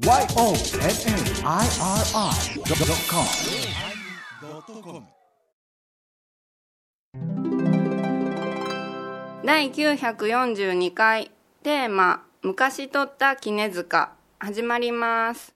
YONNIRI.com 第942回テーマ「昔撮った杵塚」始まります。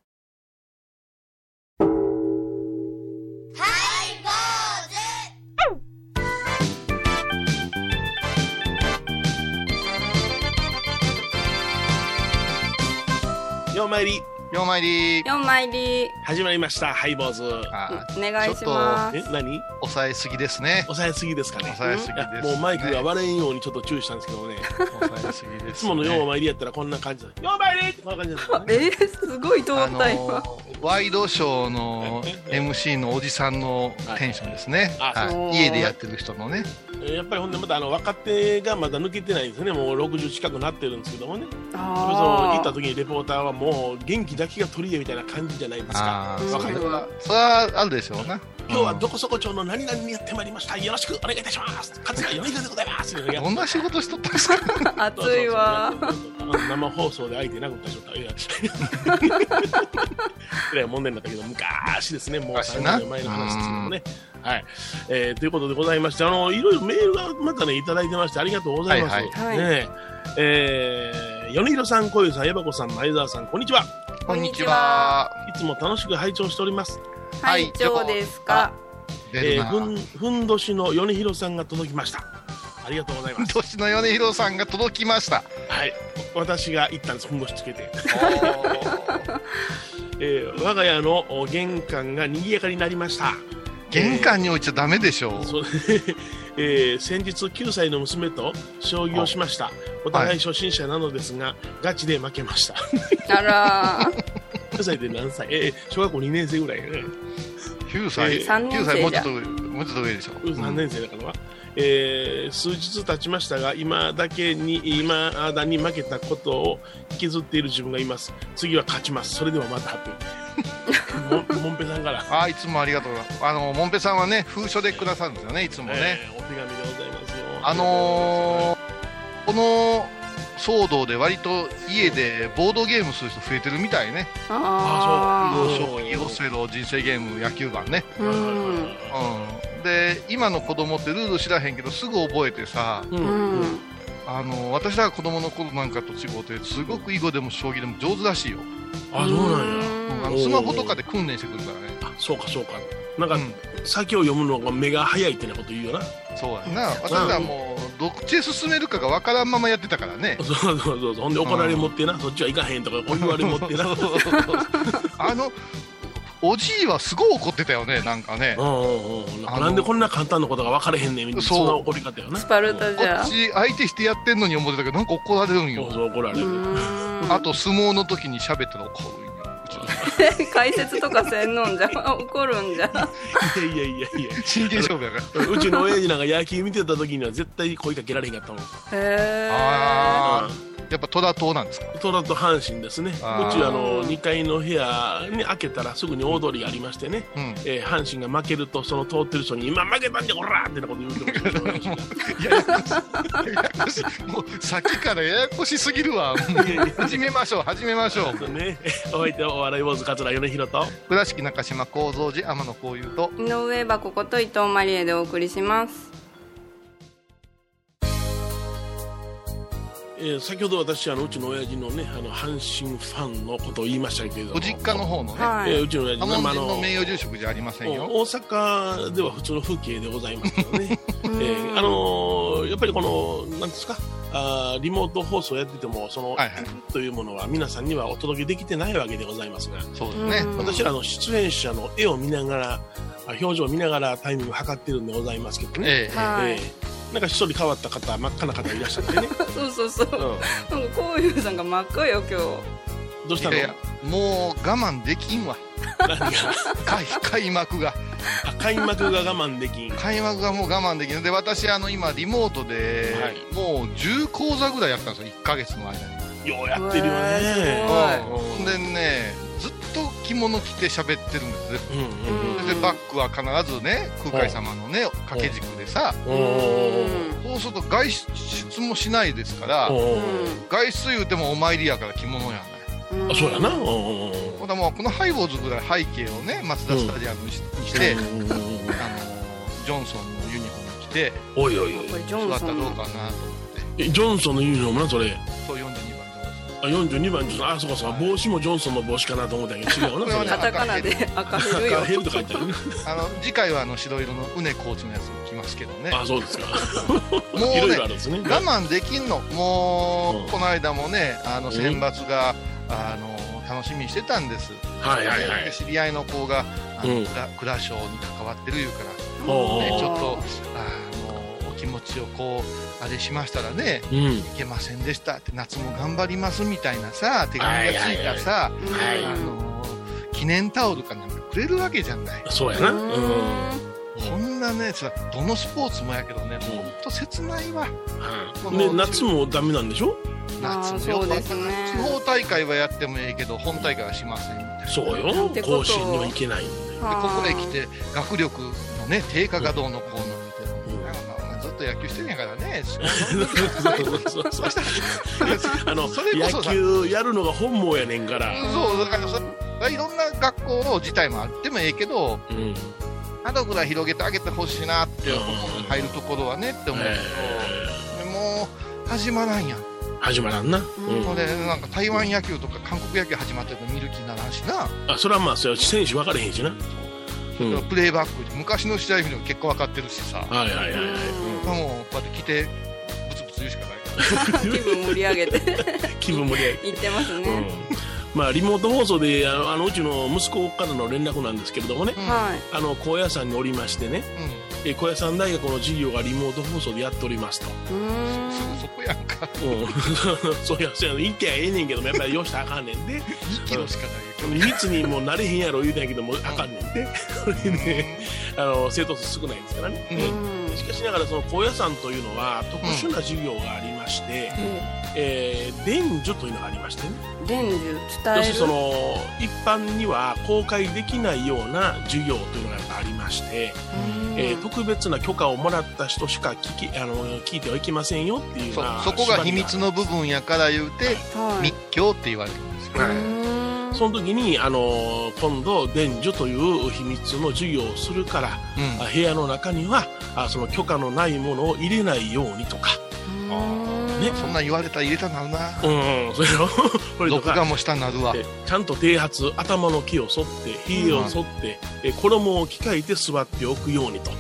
ようまいりようまいり。4枚入り。始まりましたハイボーズ。あお願いします。え何？抑えすぎですね。抑えすぎですかね。抑えすぎです、もうマイクがね割れんようにちょっと注意したんですけどね。抑えすぎです、いつものようね、まいりやったらこんな感じだようまいりってこんな感じだったね。えー、すごい通あった今、のワイドショーの MC のおじさんのテンションですね、はい。は家でやってる人のね。えーやっぱりほんでまたあの若手がまだ抜けてないんですね。もう60近くなってるんですけどもね。そ行ったあ時にレポーターはもう元気だけが取り柄みたいな感じじゃないですか。ああうんそわかる？れはそれはあるでしょうな今日はどこそこ町の何々にやってまいりました。よろしくお願いいたします。桂米広でございます。うんどんな仕事しとったんですか？ー 熱いわ。生放送で相手殴った人いやえらい問題にな ったけど昔ですねもう30昔な年前の話ですけどもね。はい、えーということでございましてあのいろいろメールがまたねいただいてましてありがとうございます、はいはい。ねええー、米広さん小遊さんエバ子さん前澤さんこんにちは。こんにちは。いつも楽しく拝聴しております。はい長ですか？えー、ふんふんどしの米広さんが届きました。ありがとうございます。年の米広さんが届きました。はい。私が行ったんです。ふんどしつけて。お えー我が家のお玄関が賑やかになりました。玄関に置いちゃダメでしょ。う、えー先日9歳の娘と将棋をしました。お互い初心者なのですが、ガチで負けました。あら9 歳で何歳？えー小学校2年生ぐらい。やね。9歳、えー三年9歳もうちょっともうちょっと上でしょ、3年生だから。は。えー数日経ちましたが、今だけに、今だに負けたことを引きずっている自分がいます。次は勝ちます。それではまたって。ももんぺさんから。あーいつもありがとうございますあのもんぺさんはね封書でくださるんですよねいつもね、えーお手紙でございますよ。あのー、この騒動で割と家でボードゲームする人増えてるみたいね。あそう。将棋オセロ人生ゲーム野球盤ね、ーうん。うん、で今の子供ってルール知らへんけどすぐ覚えてさううん。んあの私らが子供の頃なんかと違うてすごく囲碁でも将棋でも上手らしいよ、あ、そうなんや。あのスマホとかで訓練してくるからね。あそうかそうか。なんか、うん先を読むのが目が早いってなこと言うよな。そうやな私らもうどっちへ進めるかが分からんままやってたからね。そうそうそうそう。ほんで怒られ持ってな、そっちは行かへんとかお言われ持ってな。う んあのおじいはすごい怒ってたよねなんかね。うんうんなんでこんな簡単なことが分かれへんねんみたいなそんな怒り方よな。スパルタこじゃっち相手してやってんのに思ってたけどなんか怒られるんよ。そうそう怒られうる、ん。あと相撲の時に喋ったら怒るんよう 解説とかせんのんじゃ。怒るんじゃ。いやいやいやいや。真剣勝負やから。うちの親父なんか野球見てた時には絶対声かけられへんかったもん。へえあやっぱ虎党なんですか？トラと阪神ですね。うちあの2階の部屋に開けたらすぐに大通りがありましてね、うん。えー阪神が負けるとその通ってる人に今負けたんじゃこらーってなこと言うてましもうさっきからややこしすぎるわ。始めましょう始めましょう。ね、お相手はお笑い坊主桂米宏と。倉敷中島幸三寺天野幸雄と。井上箱こと伊藤マリエでお送りしますえー先ほど私あのうちの親父のねあの阪神ファンのことを言いましたけれども。ご実家の方のね。はい。えーうちの親父波紋まあ人の名誉住職じゃありませんよ。大阪では普通の風景でございますけどね、え うん。ーあのーやっぱりこのなんですか？あーリモート放送やっててもその、はいはい。というものは皆さんにはお届けできてないわけでございますが。そうですね。うん。私らの出演者の絵を見ながらあ表情を見ながらタイミングを測ってるんでございますけどね、ええ。はい。えーなんか一人変わった方真っ赤な方いらっしゃってね、そうそうそう。うなんかこういうさんが真っ赤よ今日。ん、どうしたの？いやいやもう我慢できんわ。何が？開開幕が。あ開幕が我慢できん。開幕がもう我慢できん。で私あの今リモートで、はい。もう10講座ぐらいやったんですよ1ヶ月の間に。ようやってるよね。ーほん。でねと着物着て喋ってるんですね。うんうんうん。でバックは必ずね空海様のね掛け軸でさ。そうすると外出もしないですから外出言うてもお参りやから着物やない。あそうやな。ほんだもうこのハイボーズぐらい背景をねマツダスタジアムにして、あのジョンソンのユニフォーム着ておいおいおい。これジョ座ったンソンのらどうかなと思って。えジョンソンのユニフォームなそれ。そう42番あ42番ジョンソンあそうかそうか帽子もジョンソンの帽子かなと思ったけど 違うなそれ。カタカナで赤ヘルよ赤ヘルと書いてある。ね あの次回はあの白色のうねコーチのやつ着ますけどね。あそうですか。もうねいろいろあるんですね。我慢できんの。もう、うんこの間もねあの選抜が、あの楽しみにしてたんです、はいはいはい。で知り合いの子があの、うん。クラクラショーに関わってるいうから、ね、ちょっとあ気持ちをこうあれしましたらねうん。いけませんでしたって夏も頑張りますみたいなさ手紙がついたさ、はいあの記念タオルかなんかくれるわけじゃない。そうやな。うん。こんなねさどのスポーツもやけどねほんと切ないわ。はい。で夏もダメなんでしょ？夏もうですね。地方大会はやってもええけど本大会はしません。みたいなそうよ甲子園には行けない。でここへ来て学力のね低下がどうのこうのっと野球してんやからね。あの野球やるのが本望やねんから。そうだからそれいろんな学校自体もあってもええけどうん。ぐらい広げてあげてほしいなって思う入るところはねって思うけど、えでもう始まらんやん、ー始まらんな。うん。ほんでなんか台湾野球とか韓国野球始まってるの見る気にならんしな、あそれはまあそれは選手分かれへんしなうん。プレーバックで昔の試合見るの結果分かってるしさ、はいはいはいはい。もうこうやって来てブツブツ言うしかない。気分盛り上げて。気分盛り上げ言ってますうん。ね、まあリモート放送であのあのうちの息子からの連絡なんですけれどもね。うん。はい。あの高野山におりましてねえ高野山大学の授業がリモート放送でやっておりますと、うん、んすぐそこやんか。うん、そうやそうや。行ってはええねんけどもやっぱりよしたらあかんねんで。2キロしかないよ密にもうなれへんやろ言うてんやけどもあかんねんでそれでねあの生徒数少ないですからね、うん。しかしながらその高野山というのは特殊な授業がありまして、えー伝授というのがありましてね。伝授要伝えるするにその一般には公開できないような授業というのがやっぱありまして、うん。えー特別な許可をもらった人しか聞きあの聞いてはいけませんよっていうようそなそこが秘密の部分やから言うてはい。密教って言われるんですよ、はい。その時にあの今度伝授という秘密の授業をするからうん。あ部屋の中にはあその許可のないものを入れないようにとか、ねそんなん言われたら入れたなるな。うん、それを これ録画もしたなるわ。でちゃんと剃髪頭の毛を剃ってひげを剃って、え衣を着替えて座っておくようにと。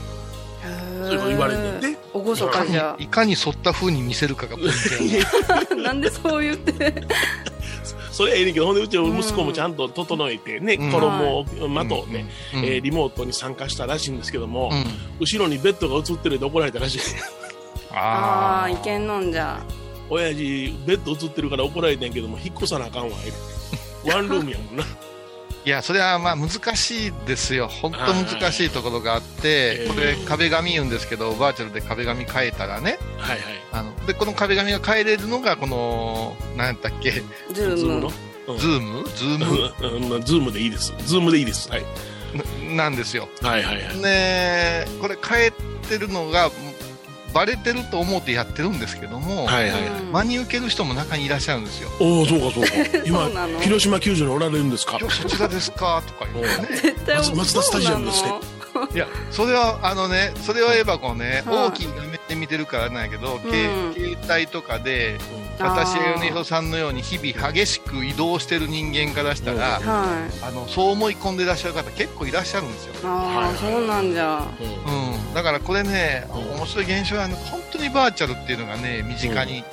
そういうこと言われてておごそかじゃ。いかに反った風に見せるかがポイントや なんでそう言って。それはええねんけどほんでうちの息子もちゃんと整えてね、うん。衣をまとって、うんえーリモートに参加したらしいんですけども、うん。後ろにベッドが映ってるで怒られたらしいああいけんのんじゃ。親父ベッド映ってるから怒られてんけども引っ越さなあかんわ ワンルームやもんな。いやそれはまあ難しいですよ。本当難しいところがあってこれ壁紙言うんですけどバーチャルで壁紙変えたらね。はいはい。あのでこの壁紙が変えれるのがこの何やったっけ？ズズームズーム？ Zoom？うん Zoom でいいです。 Zoom でいいです。はい。ななんですよ。はいはいはい。ねこれ変えてるのがバレてると思ってやってるんですけども、はいはい真に受ける人も中にいらっしゃるんですよ。おおそうかそうか。今広島球場におられるんですか？今日そちらですか？とか言ってね。絶対松松田スタジアムですね。いやそれはあのねそれは言えばこうね、はい。大きい画面で見てるからなんやけど、けうん。携帯とかであー私や米広さんのように日々激しく移動してる人間からしたら、はい。あのそう思い込んでいらっしゃる方結構いらっしゃるんですよ、あはい。あそうなんじゃ。うん。うん、だからこれねうん面白い現象はね本当にバーチャルっていうのがね身近に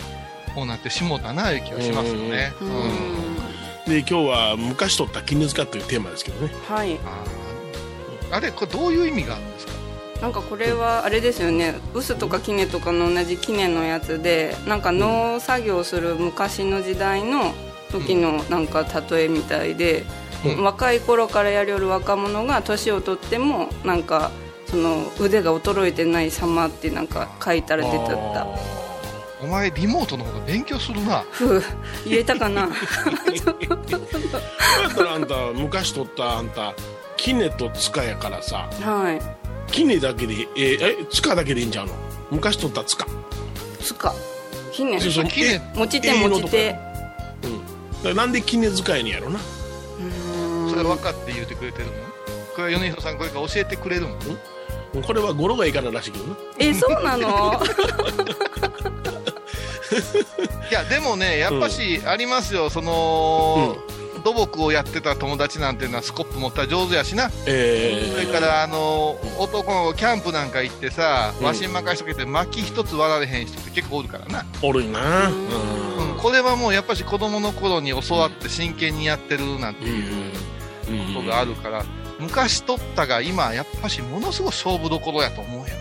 こうなってしもうたないう気がしますよね、ううん。ん。で今日は昔取った絹塚というテーマですけどね。はい。あれこれどういう意味があるんですか？なんかこれはあれですよね。臼とか杵とかの同じ杵のやつでなんか農作業する昔の時代の時のなんか例えみたいで、うん。若い頃からやりよる若者が年を取ってもなんかその腕が衰えてない様ってなんか書いたら出てった。お前リモートの方が勉強するな。ふう言えたかな。あんた昔取ったあんた杵と塚やからさ。はい杵だけでえーえ塚だけでいいんちゃうの？昔取った塚。つか杵そうそう。きれい持ち手持ち手。らなんで絹使いにやろな。それ分かって言うてくれてるの？これは米広さんこれから教えてくれるの？これは語呂がいいかららしいけどな。えそうなの？いやでもねやっぱしありますよ。その、土木をやってた友達なんていうのはスコップ持ったら上手やしな。えそれからあの男の子キャンプなんか行ってさ、わしに任しとけて薪一つ割られへん人って結構おるからな、ー、おるいな。ううん、これはもうやっぱし子供の頃に教わって真剣にやってるなんてんいううんことがあるから、昔取ったが今やっぱしものすごい勝負どころやと思うよ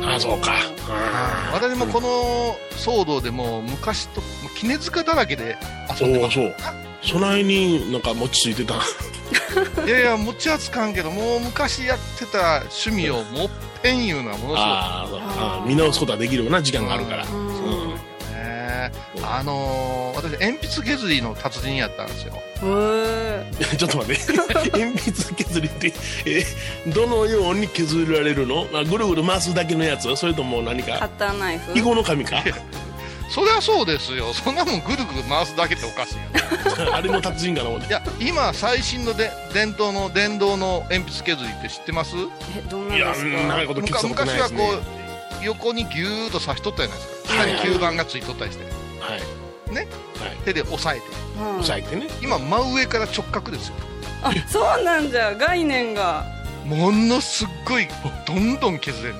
な、あそうか。あー私もこの騒動でもう昔ともう絹塚だらけで遊んでますそうそうそないになんか餅ついてた。いやいや持ちはつかんけどもう昔やってた趣味をもっぺんいうのはものすごいああー見直すことはできるよな時間があるから。ううんんね。あのー、私鉛筆削りの達人やったんですよ。へちょっと待って。鉛筆削りってえどのように削られるの？あぐるぐる回すだけのやつ？それとも何ーカッかターナイフ？囲碁の紙か？そりゃそうですよ。そんなもんぐるぐる回すだけっておかしいよ あれも達人かな思っていや今最新ので伝統の電動の鉛筆削りって知ってます？えどんないんやですか？長いこと聞いたことない昔はですね。こう横にギューッと刺しとったじゃない。ですか下に吸盤がついとったりして。はい。ね？はい。手で押さえて。うん。押さえてね。今真上から直角ですよ。あそうなんじゃ。概念が。ものすっごいどんどん削れる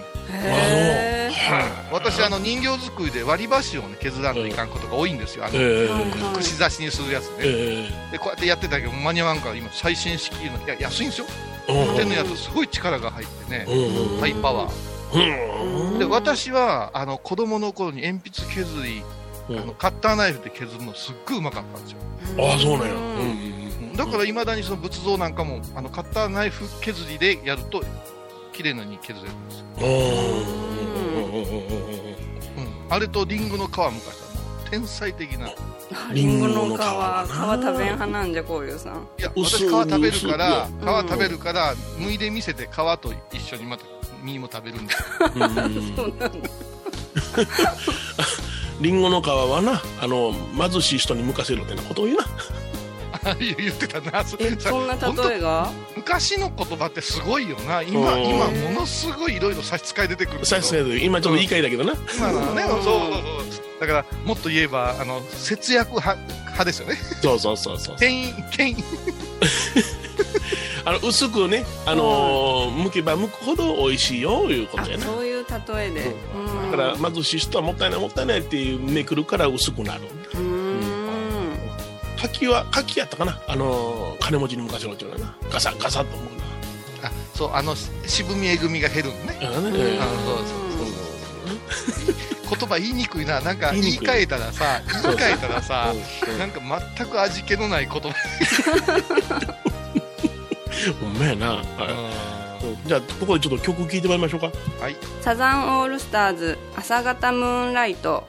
私あの人形作りで割り箸をね削らんといかんことが多いんですよ。あのえー。はい串刺しにするやつねえでこうやってやってたけど間に合わんから今最新式のいや安いんですよ。ー手のやつすごい力が入ってねハイパワー。うん。で私はあの子供の頃に鉛筆削りうん。あのカッターナイフで削るのすっごいうまかったんですよ。ああそうなんや。うん。だからいまだにその仏像なんかもあのカッターナイフ削りでやると綺麗なに削れるんです。よ、うあれとリンゴの皮むかしたらもう天才的な。いリンゴの皮皮食べん派なんじゃこういうさん。い私皮食べるから皮食べるから剥いで見せて皮と一緒にまた身も食べるんです。よう だ。リンゴの皮はなあの貧しい人に向かせろってなことを言うな言ってたなそんな例えが？昔の言葉ってすごいよな。今うん。今ものすごいいろいろ差し支え出てくるけど。さすがに今ちょっと言い換えだけどな。今のはね、うんそうそうそう。だからもっと言えばあの節約派派ですよね。そうそうそうそう。権威権威。あの薄くねあのー剥けば剥くほど美味しいよいうこあとやな。そういう例えで。うん。だから貧しい人はもったいないもったいないっていうめくるから薄くなる柿は柿やったかな？あのー金持ちに昔のっていうのはな。ガサガサと思うあそうあのし渋みえぐみが減るのね。なあのね。うんあそう。言葉言いにくいな。なんか言い換えたらさ 言い換えたらさうんう。んなんか全く味気のない言葉。ほんまやな、はい。じゃあここでちょっと曲聴いてもらいましょうか。はい。サザンオールスターズ朝方ムーンライト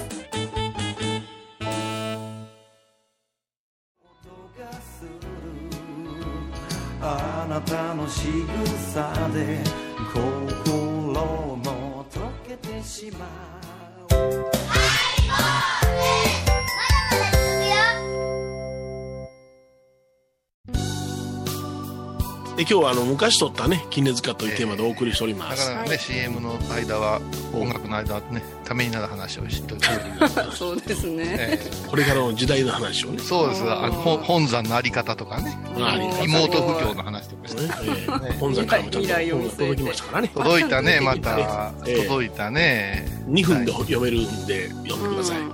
仕草で心も溶けてしまう。で今日はあの昔撮ったね絹塚というテーマでお送りしております、だからね、CM の間は、音楽の間はね、ためになる話をしといて、そうですね。えこれからの時代の話をね。えそうです。あの、ほ本山のあり方とかね、妹不況の話とかして。ねえ。え本山からもちゃんと届きましたからね。届いたね、また。ええ。届いたね。2分で読めるんで読んでください、うん。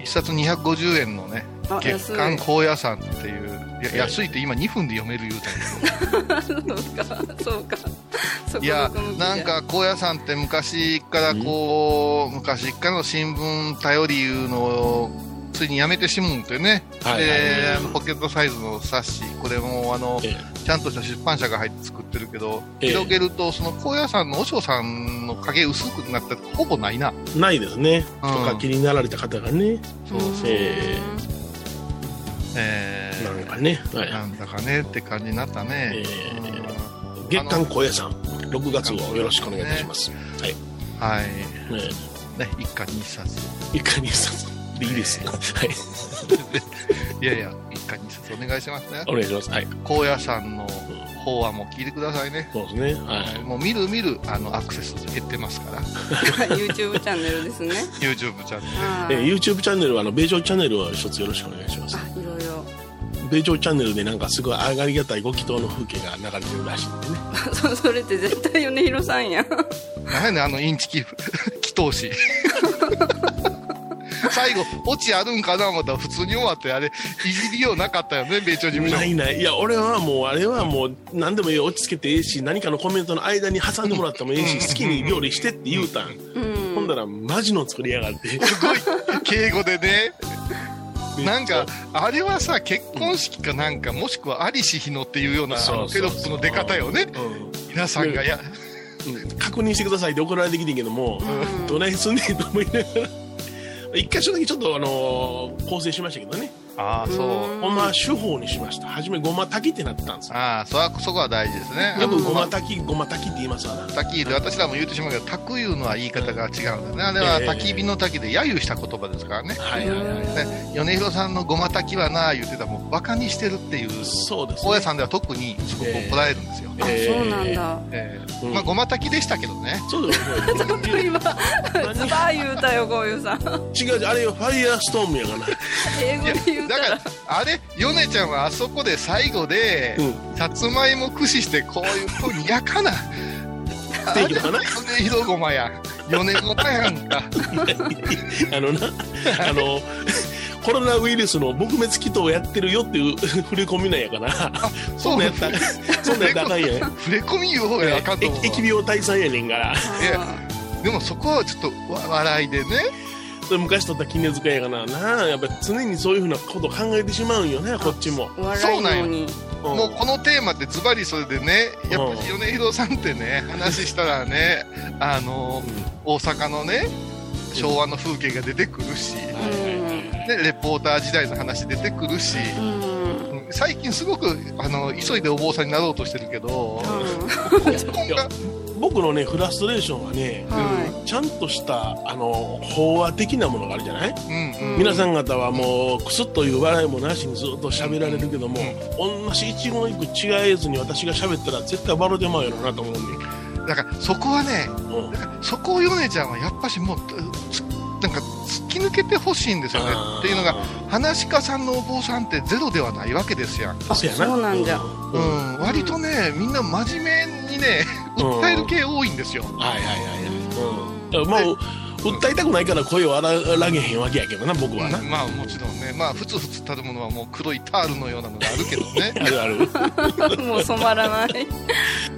一冊250円のね、あ月刊高野山っていう、いやええ安いって今2分で読める言うたんやけど。そうか、そうか。いやなんか高野山って昔からこう、昔からの新聞頼りいうのを、ついにやめてしもうんってね。はいはい。ポケットサイズの冊子、これもあの、えちゃんとした出版社が入って作ってるけど、ええ。広げると、その高野山の和尚さんの影薄くなったらほぼないな。えないですね、うん。とか気になられた方がね。そうそう。ええ。ーなんかね、はい。なんだかねって感じになったね。えうん。月刊高野山6月号よろしくお願いいたします、はい、はい。ね。ね、一家に一冊。え一回に一冊。でいいです、はい。いやいや、一家に一冊お願いしますね。お願いします。はい。高野山の法話も聞いてくださいね。そうですね。はい。もう見る見るあのアクセス減ってますから、YouTube チャンネルですね。YouTube チャンネえー。はい YouTube チャンネルはあの米朝チャンネルを一つよろしくお願いします。米朝チャンネルでなんかすごい上がりがたいご祈祷の風景が流れてるらしいんでね そそれって絶対米広さんや。何やねん、あのインチキ、祈祷師。最後、オチあるんかな思ったら普通に終わって、あれ、いじりようなかったよね、米朝事務所な。いないいや俺はもうあれはもう何でもいいよ落ち着けてええし何かのコメントの間に挟んでもらってもええし好きに料理してって言うたんうん。ほんだらマジの作りやがってすごい、敬語でね。なんか、あれはさ、結婚式かなんか、もしくはアリシヒノっていうようなそうそうそう。テロップの出方よね。うん。皆さんがや、うん確認してくださいって怒られてきてんけども、どないすんねんと思いながら。一箇所だけちょっとあのー構成しましたけどねああ、そう。ごま手法にしました初めごま炊きってなってたんですよああ、そこそこは大事ですね。よくごま炊きごま炊きって言いますわな滝で私らも言ってしまうけど、炊くいうのは言い方が違うんですね。あれはええ焚き火の滝で揶揄した言葉ですからね。はいはいはいね米広さんのごま炊きはなあ言ってたらもうバカにしてるっていう、そうです、大家さんでは特にすごく怒られるんですよ。あ、えーそうなんだ。ええうんまあごま炊きでしたけどね。そうです ちょっと今、ズ バー言うたよ、こういうさん。違うあれよファイヤーストームやがな英語で言うた。だからら、あれ、米ちゃんはあそこで最後で、うんさつまいも駆使してこういう風にやかな。米広ごまや。米ごまやんか。あのなあのコロナウイルスの撲滅祈祷をやってるよっていう触れ込みなんやからそんなんやったらそんなんやったらあかんやん触れ込み言う方があかんと思う疫病退散やねんからいやでもそこはちょっとわ笑いでね。昔撮った絹塚やがなな。やっぱ常にそういうふうなことを考えてしまうんよねこっちも、お笑いのに。うんもうこのテーマってズバリそれでね、やっぱり米広さんってね、話したらね、あの、大阪のね、昭和の風景が出てくるし、うん。ね、レポーター時代の話出てくるし、うん。最近すごく、あの、急いでお坊さんになろうとしてるけど、根本が、僕のねフラストレーションはねはちゃんとしたあの法話的なものがあるじゃない、うんうん。皆さん方はもうクスッという笑いもなしにずっと喋られるけども、同じ一言一句違えずに私が喋ったら絶対笑うてまうやろなと思うんで、だからそこはね、うん。そこを米ちゃんはやっぱしもう、つなんか突き抜けてほしいんですよね。っていうのが、話し家さんのお坊さんってゼロではないわけですよ。あそうやな。そうなんじゃ。ううん。ん、割とね、みんな真面目にね、うん訴える系多いんですよ。はいはいはいはい、うん、まあ訴えたくないから声を荒らげへんわけやけどな僕はな、うん。まあもちろんね、まあふつふつたるものはもう黒いタールのようなのがあるけどね。あるある、もう染まらない。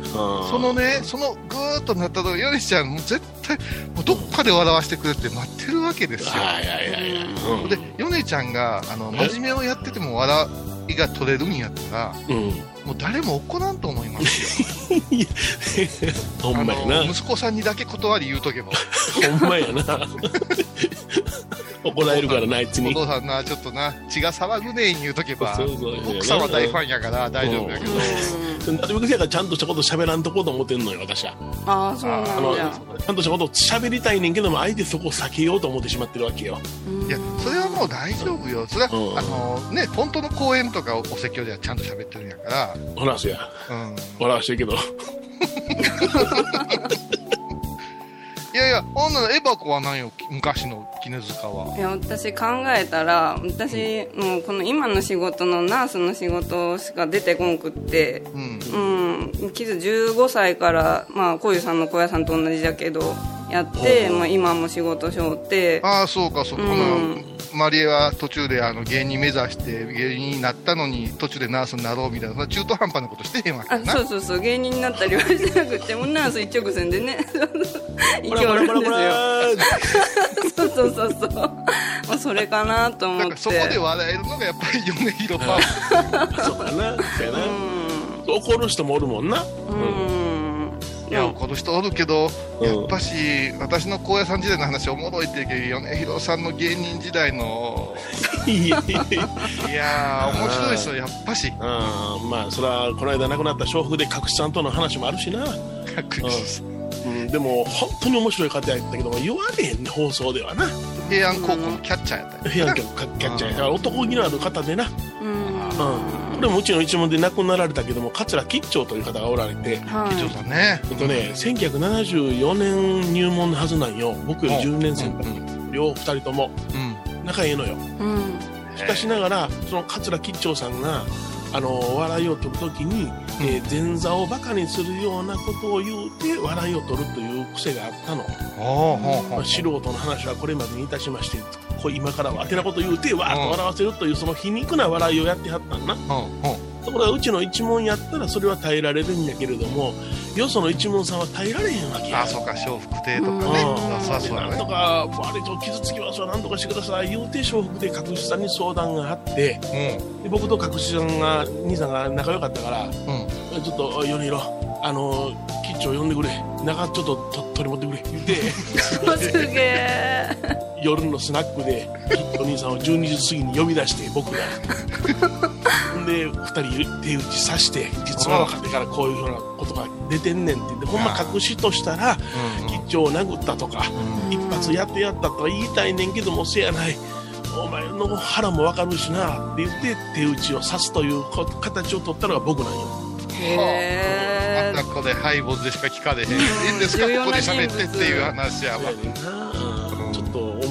そそのね、そのぐーっとなったと、ヨネちゃん、もう絶対、もうどっかで笑わせてくれって待ってるわけですよ。はいはいはいはい、で、ヨネちゃんが、あの、真面目をやってても笑いが取れるんやったら、うん、うん、もう誰も怒らんと思いますよ。ほんまやな息子さんにだけ断り言うとけば。ほんまやな怒られるからな、あいつに。お父さんな、ちょっとな、血が騒ぐねえに言うとけばそうそう、奥さんは大ファンやから大丈夫やけど。なるべくせやからちゃんとしたこと喋らんとこうと思ってんのよ、私は。ああそうあの、なんだちゃんとしたことを喋りたいねんけども、相手そこを避けようと思ってしまってるわけよ。いや、そもう大丈夫よ。それは、うんあの、ね、本当の公演とかお説教ではちゃんと喋ってるんやから、ほら、そや。うん。笑わしてるけど。いやいや、ほんならエバコは何よ、昔の絹塚は？いや私考えたら私もうこの今の仕事のナースの仕事しか出てこんくってうん。うん傷15歳からまあ小遊さんの小屋さんと同じだけどやって、まあ、今も仕事しょってああ、そうか、そうか。うんマリエは途中であの芸人目指して芸人になったのに途中でナースになろうみたいな、中途半端なことしてへんわけな。そうそうそう芸人になったりはしてなくてもうナース一直線でね 生きるんですよそうそうそうそうまあそれかなと思ってそこで笑えるのがやっぱり米広パワー。そうかな。そうやな。う怒る人もおるもんな。んうんいや、この人おるけど、うん。やっぱし、私の高野山時代の話おもろいって言うけど、米広さんの芸人時代の、いやいやいやいやー、面白いですよ、やっぱし。まあ、それは、この間亡くなった笑福で隠しさんとの話もあるしな。う。ん、でも、本当に面白い方やったけども、言われへんね、放送ではな。平安高校のキャッチャーやった平安家のキャッチャー。や男気のある方でな。うん。うん。これもうちの一門で亡くなられたけども、桂吉兆という方がおられて、はい吉祥さんね。えっとね、1974年入門のはずなんよ。僕より10年先輩。両二人ともうん。仲いいのよ。うんしかしながら、その桂吉兆さんが、あの、笑いを取るときに、えー前座をバカにするようなことを言うて、笑いを取るという癖があったの。まあ素人の話はこれまでにいたしまして、こう今からはあてなこと言うて、わーっと笑わせるという、その皮肉な笑いをやってはったんな。ところがうちの一門やったらそれは耐えられるんやけれども、よその一門さんは耐えられへんわけや。あ、そうか、笑福亭とかうんね。あそうそうだなんとね。か、悪いと傷つきますわ、なんとかしてください、言うて、笑福で隠しさんに相談があって、で僕と隠しさんが、兄さんが仲良かったから、うん。うん。ちょっと、おい米色、あの、キッチを呼んでくれ、中ちょっとと取り持ってくれ、言って、すげえ夜のスナックで、キッチお兄さんを12時過ぎに呼び出して、僕が。で、二人手打ちさして、実は分かってからこういうふうなことが出てんねんって言って、ほんま隠しとしたら、キッチを殴ったとか、一発やってやったとは言いたいねんけども、せやない。お前の腹もわかるしなって言って手打ちを刺すというこ形を取ったのが僕なんよ。へえあんなこれハイボーズでしか聞かれへん。いいんですか？ここで喋ってっていう話やわ。ちょっと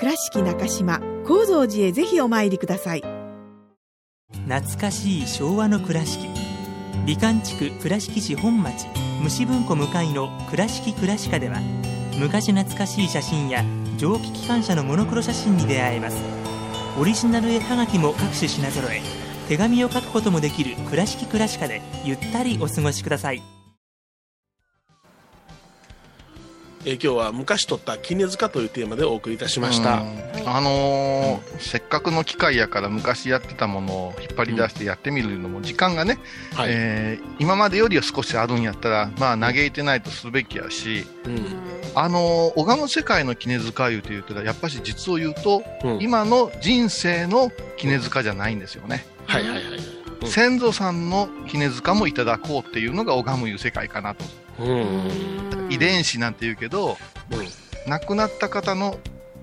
倉敷中島・高蔵寺へぜひお参りください。懐かしい昭和の倉敷。美観地区倉敷市本町虫文庫向かいの「倉敷倉歯科」では昔懐かしい写真や蒸気機関車のモノクロ写真に出会えます。オリジナル絵はがきも各種品揃え手紙を書くこともできる「倉敷倉歯科」でゆったりお過ごしください。えー今日は昔撮った絹塚というテーマでお送りいたしました。あのーせっかくの機会やから昔やってたものを引っ張り出してやってみるのも時間がね、はい。えー今までよりは少しあるんやったら、まあ嘆いてないとするべきやし、うん。あのー、拝む世界の絹塚いうと言ったら、やっぱし実を言うと、うん今の人生の絹塚じゃないんですよね。はいはいはい。うん先祖さんの絹塚もいただこうっていうのが拝むいう世界かなと。うん。遺伝子なんて言うけど、亡くなった方の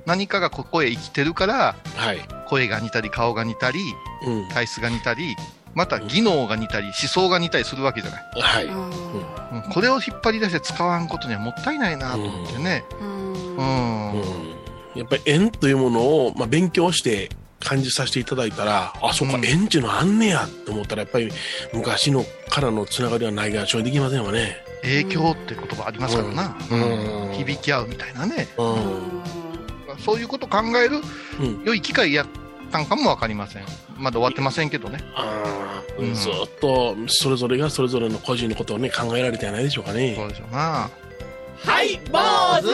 何かがここへ生きてるから、はい。声が似たり顔が似たり、うん。体質が似たり、また技能が似たり、思想が似たりするわけじゃない。はい。うんこれを引っ張り出して使わんことにはもったいないなと思ってね。うん。うんやっぱり縁というものを、まあ、勉強して感じさせていただいたら、あ、そっか、うん縁っていうのあんねやと思ったら、やっぱり昔のからのつながりはないが、証明できませんわね。影響って言葉ありますからな。うん響き合うみたいなね。うん。そういうことを考えるうん。良い機会やったんかもわかりません。まだ終わってませんけどね。うんずっとそれぞれがそれぞれの個人のことをね考えられてはないでしょうかねそうでしょうな。はい坊主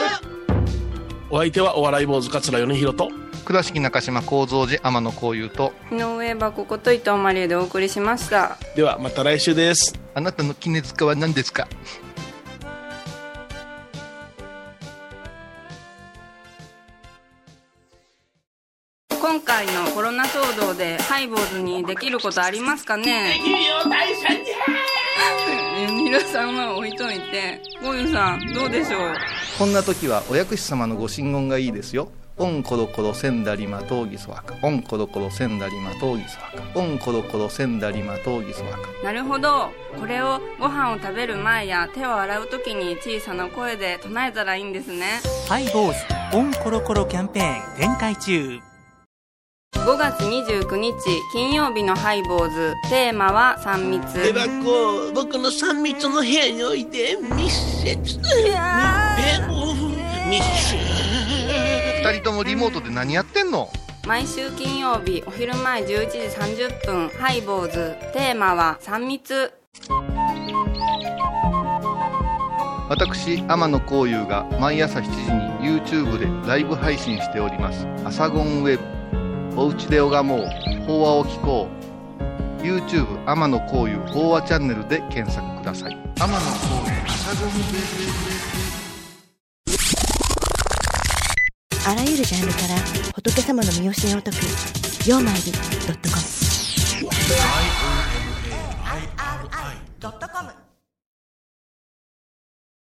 お相手はお笑い坊主桂米宏と倉敷中島幸三寺天野幸雄と、井上箱こと伊藤マリエでお送りしました。ではまた来週です。あなたの絹塚は何ですか？今回のコロナ騒動でハイボーズにできることありますかね？君を大社に。皆さんは置いといて。ゴユさんどうでしょう？こんな時はお薬師様のご神言がいいですよ。オンコロコロセンダリマトウギソワカ。オンコロコロセンダリマトウギソワカ。オンコロコロセンダリマトウギソワカ。なるほど。これをご飯を食べる前や手を洗う時に小さな声で唱えたらいいんですね。ハイボーズオンコロコロキャンペーン展開中。5月29日金曜日のハイボーズ。テーマは三密。エバコ僕の三密の部屋において密接密密接人ともリモートで何やってんの？毎週金曜日お昼前11時30分。ハイボーズ。テーマは3密。私天野幸雄が毎朝7時に YouTube でライブ配信しております「アサゴンウェブ」「おうちで拝もう。法話を聞こう」YouTube 天野幸雄法話チャンネルで検索ください。天野幸雄。アサゴンウェブあらゆるジャンルから仏様の身教えを解く「曜マイル .com」「IOMAIRI.com」